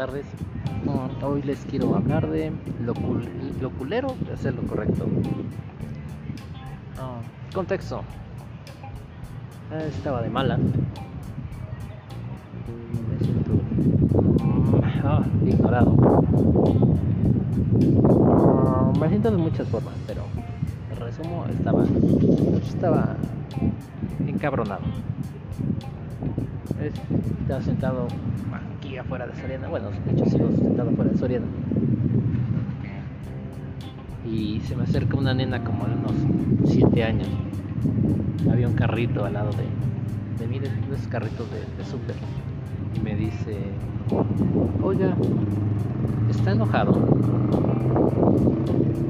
tardes. Hoy les quiero hablar de lo, cul- lo culero de hacer lo correcto. Ah, contexto. Eh, Estaba de mala. Me siento ah, ignorado. Ah, Me siento de muchas formas, pero en resumo estaba, estaba encabronado. Es- Estaba sentado afuera de Soriana. Bueno, de hecho sigo sentado afuera de Soriana. Y se me acerca una nena como de unos 7 años. Había un carrito al lado de, de mí, de de esos carritos de, de súper. Y me dice, oiga, ¿está enojado?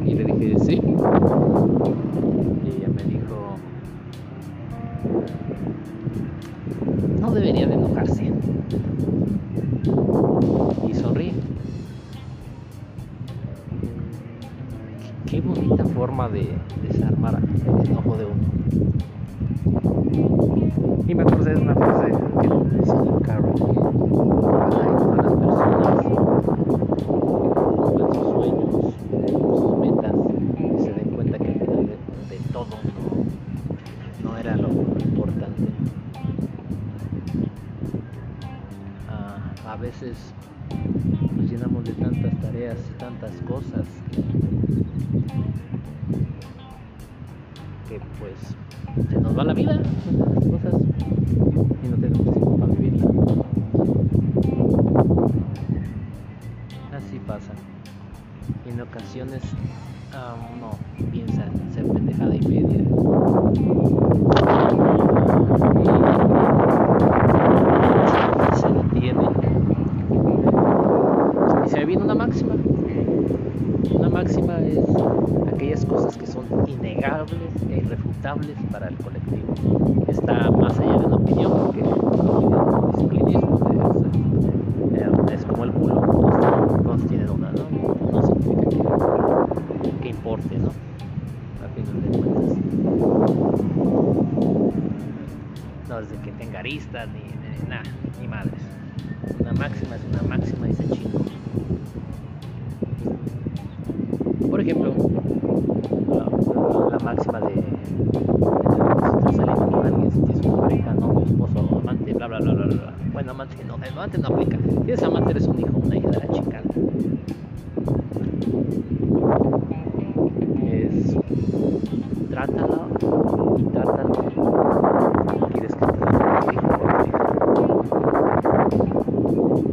Y le dije, sí. Y ella me dijo, de desarmar el enojo de uno. Y me acordé de una frase que decía y todas las personas cumplan sus sueños, sus metas, y se den cuenta que al final de, de todo no, no era lo importante. Ah, a veces nos llenamos de tantas tareas y tantas cosas que, pues se nos va la vida cosas de que tenga aristas ni, nada, ni madres. Una máxima es una máxima y se chingo. Por ejemplo,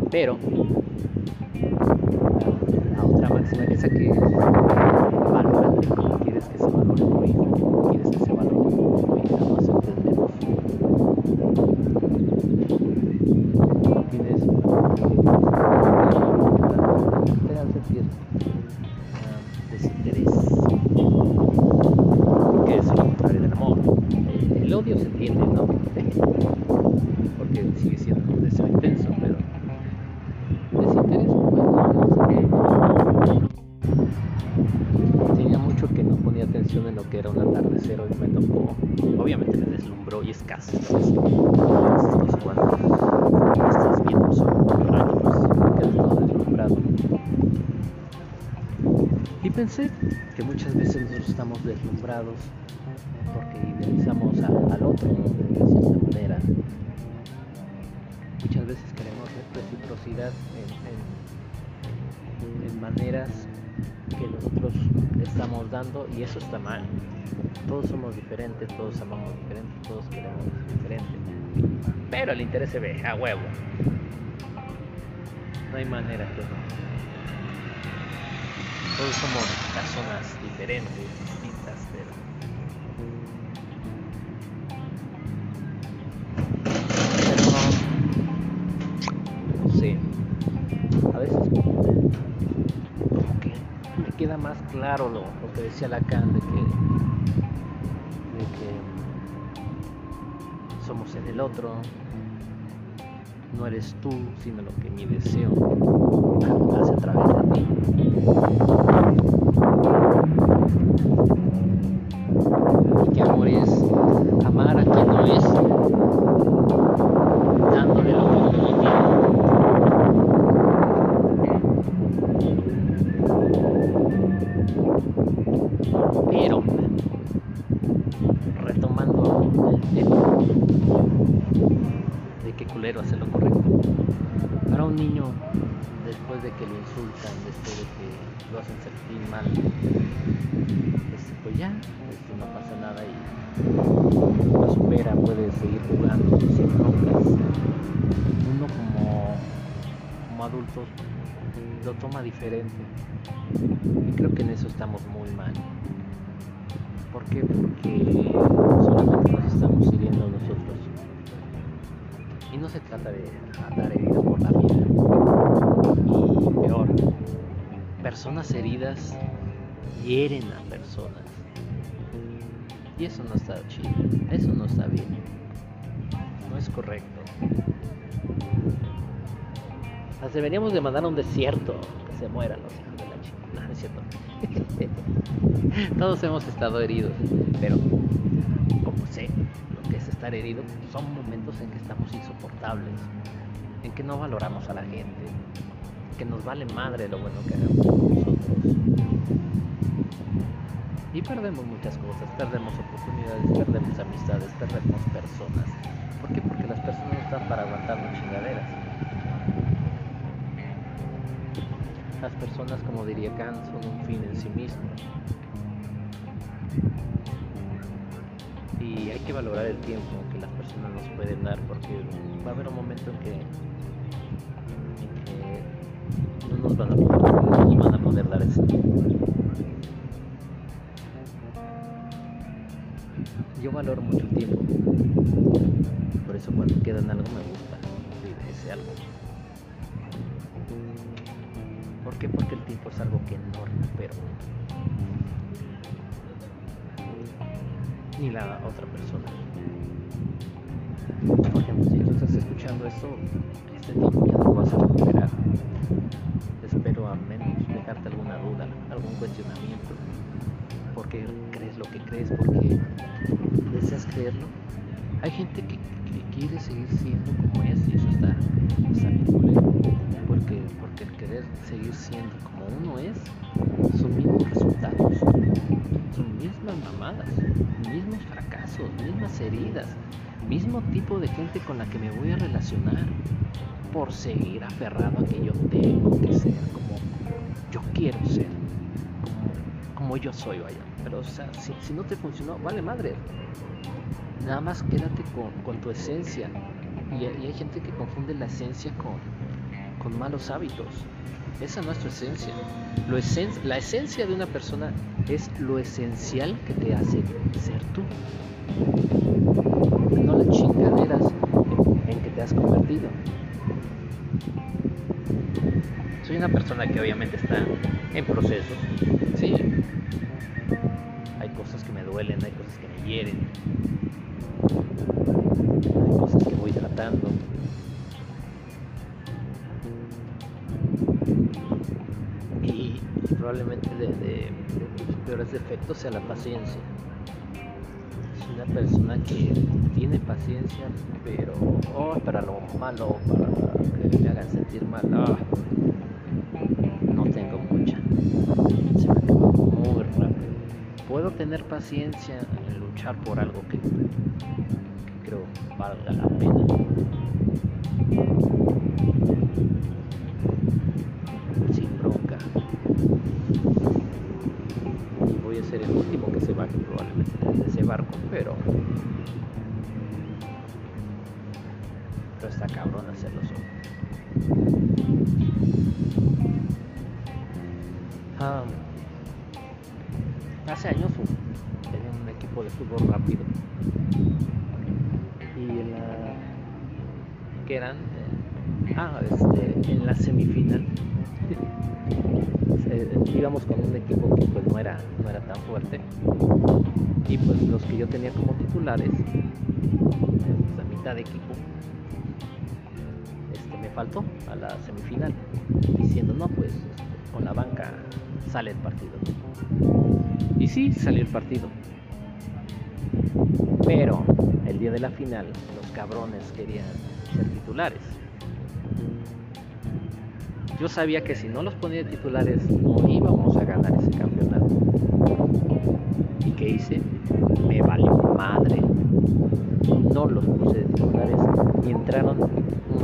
Pero la otra máxima es esa que como quieres que se valore tu como quieres que se valore tu no se entendemos. Tienes te hace sentir ah, desinterés. Que es contrario del amor. El odio se entiende, ¿no? Porque sigue siendo un deseo intenso, Que muchas veces nosotros estamos deslumbrados porque idealizamos al otro de cierta manera. Muchas veces queremos re- reciprocidad en, maneras que nosotros estamos dando y eso está mal. Todos somos diferentes, todos amamos diferente, todos queremos diferente. Pero el interés se ve a huevo. No hay manera que no. Todos somos personas diferentes, distintas, pero pero sé. A veces me queda más claro lo, lo que decía Lacan de que de que somos en el otro no eres tú sino lo que mi deseo hace a través de ti adulto lo toma diferente. Y creo que en eso estamos muy mal. ¿Por qué? Porque solamente nos estamos hiriendo nosotros. Y no se trata de andar herido por la vida. Y peor, personas heridas hieren a personas. Y eso no está chido, eso no está bien. No es correcto. Las deberíamos de mandar a un desierto, que se mueran los hijos de la chica. No, es cierto. Todos hemos estado heridos, pero como sé lo que es estar herido, son momentos en que estamos insoportables, en que no valoramos a la gente, que nos vale madre lo bueno que hagamos nosotros. Y perdemos muchas cosas, perdemos oportunidades, perdemos amistades, perdemos personas. ¿Por qué? Porque las personas no están para aguantarnos chingaderas. Las personas, como diría Kant, son un fin en sí mismo. Y hay que valorar el tiempo que las personas nos pueden dar porque va a haber un momento en que, en no, nos van a poder, dar ese tiempo. Yo valoro mucho el tiempo. Por eso cuando quedan algo me gusta ese algo. ¿Por qué? Porque el tiempo es algo que no recupero. Ni la otra persona. Por ejemplo, si tú estás escuchando esto, este tiempo ya no vas a recuperar. Espero al menos dejarte alguna duda, algún cuestionamiento. ¿Por qué crees lo que crees? ¿Por qué deseas creerlo? Hay gente que, quiere seguir siendo como es y eso está mismas heridas, mismo tipo de gente con la que me voy a relacionar por seguir aferrado a que yo tengo que ser como yo quiero ser, como, como yo soy, vaya. Pero o sea, si, si, no te funcionó, vale madre. Nada más quédate con, con tu esencia. Y, y, hay gente que confunde la esencia con, con malos hábitos. Esa no es tu esencia. Lo esen la esencia de una persona es lo esencial que te hace ser tú. No las chingaderas en, en que te has convertido. Soy una persona que obviamente está en procesos. Sí. Hay cosas que me duelen, hay cosas que me hieren. Hay cosas que voy tratando. Y, y probablemente de, de, de, mis peores defectos sea la paciencia. Una persona que tiene paciencia, pero oh, para lo malo, para que me hagan sentir mal, oh, no tengo mucha. Se me acaba muy rápido. Puedo tener paciencia en luchar por algo que, que creo valga la pena. Este en la semifinal eh, íbamos con un equipo que pues no era no era tan fuerte y pues los que yo tenía como titulares pues, la mitad de equipo este me faltó a la semifinal diciendo no pues con la banca sale el partido. Y sí, salió el partido. Pero el día de la final, los cabrones querían ser titulares. Yo sabía que si no los ponía de titulares no íbamos a ganar ese campeonato. ¿Y qué hice? Me valió madre. No los puse de titulares y entraron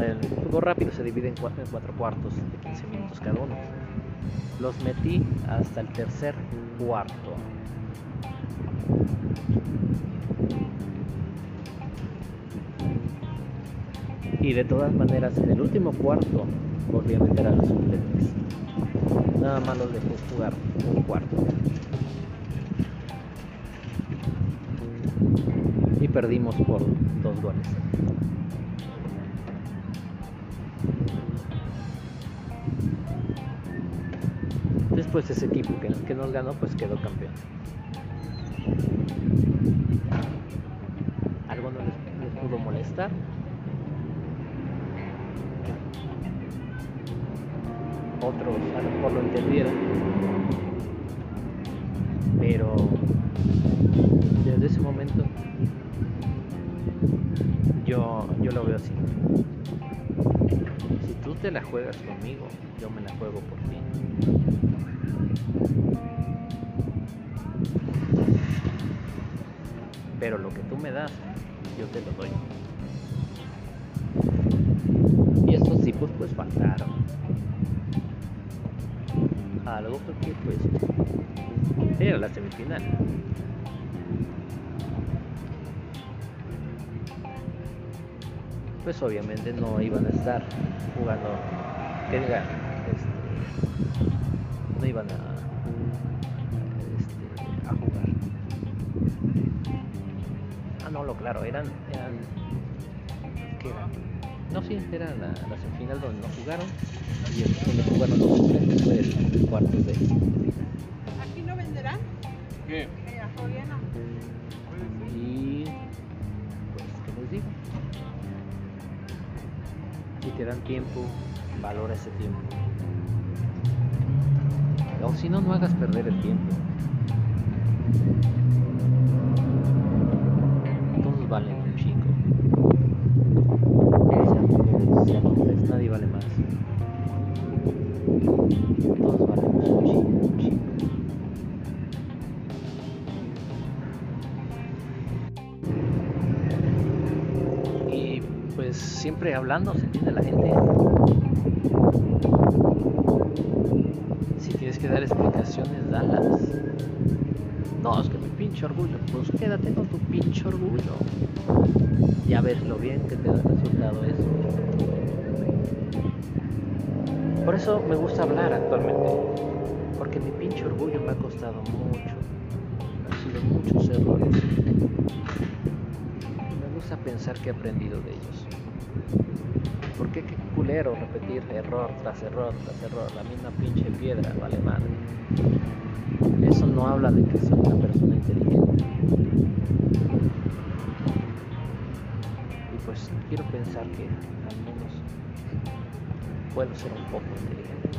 el fútbol rápido se divide en cuatro, en cuatro cuartos de 15 minutos cada uno. Los metí hasta el tercer cuarto. Y de todas maneras, en el último cuarto volví a meter a los suplentes. Nada más los dejé jugar un cuarto. Y perdimos por dos goles. Después ese equipo que, nos ganó pues quedó campeón. ¿Algo no les pudo molestar? Otros a lo mejor lo entendieron. Pero desde ese momento yo, yo lo veo así. Si tú te la juegas conmigo, yo me la juego por ti. Pero lo que tú me das, yo te lo doy. Y estos tipos pues faltaron algo porque pues era la semifinal. Pues obviamente no iban a estar jugando, que este, no iban a, este, a jugar. Ah, no, lo claro, eran, eran. No, sí, era la, la semifinal donde no jugaron y el donde jugaron los de. ¿Aquí no venderán? ¿Qué? Eh, a Soriana. Y pues, ¿qué les digo? Si te dan tiempo, valora ese tiempo. O si no, no hagas perder el tiempo. Todos valen un chico. Sean mujeres, sean hombres, nadie vale más. Todos siempre hablando se entiende la gente. Si tienes que dar explicaciones, dalas. No, es que mi pinche orgullo. Pues quédate con tu pinche orgullo. Ya ves lo bien que te da resultado eso. Por eso me gusta hablar actualmente. Porque mi pinche orgullo me ha costado mucho. Han sido muchos errores. Me gusta pensar que he aprendido de ellos. Porque qué culero repetir error tras error tras error, la misma pinche piedra, vale madre. Eso no habla de que soy una persona inteligente. Y pues quiero pensar que al menos puedo ser un poco inteligente.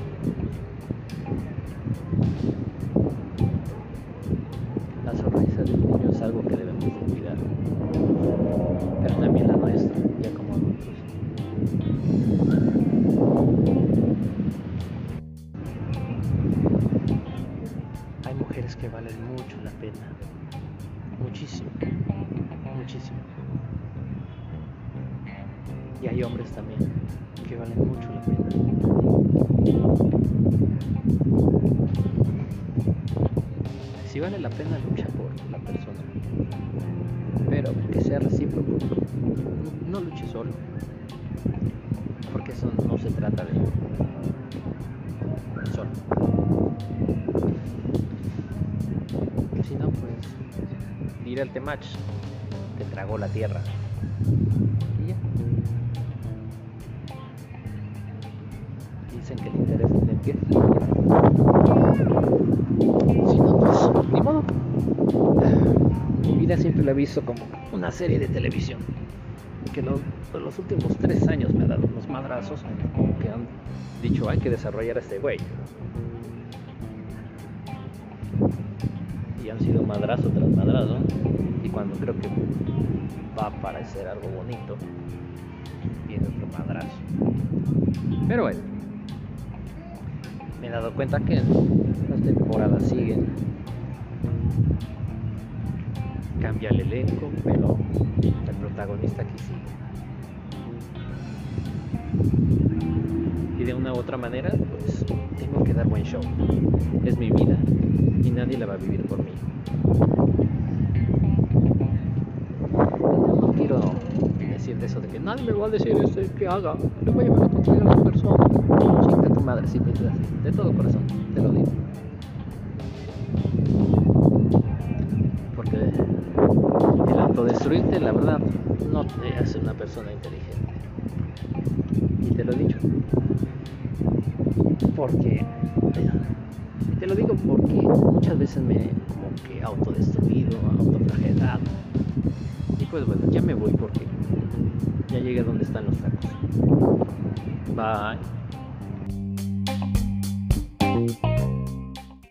Y hay hombres también que valen mucho la pena. Si vale la pena, lucha por la persona. Pero que sea recíproco. No luche solo. Porque eso no se trata de solo. Si no, pues ir al Temach, te tragó la tierra. Si no, pues ni modo. Mi vida siempre la he visto como una serie de televisión. Que lo- por los últimos tres años me ha dado unos madrazos que han dicho hay que desarrollar a este güey. Y han sido madrazo tras madrazo. Y cuando creo que va a parecer algo bonito, viene otro madrazo. Pero bueno, me he dado cuenta que las temporadas siguen. Cambia el elenco, pero el protagonista aquí sigue. Y de una u otra manera, pues tengo que dar buen show. Es mi vida y nadie la va a vivir por mí. No quiero decir de eso de que nadie me va a decir este, que haga. Le voy a a las personas. Madre, si piensas así. De todo corazón, te lo digo. Porque el autodestruirte, la verdad, no te hace una persona inteligente. Y te lo he dicho. Porque, te lo digo porque muchas veces me como que autodestruido, autoflagelado. Y pues bueno, ya me voy porque ya llegué a donde están los tacos. Bye.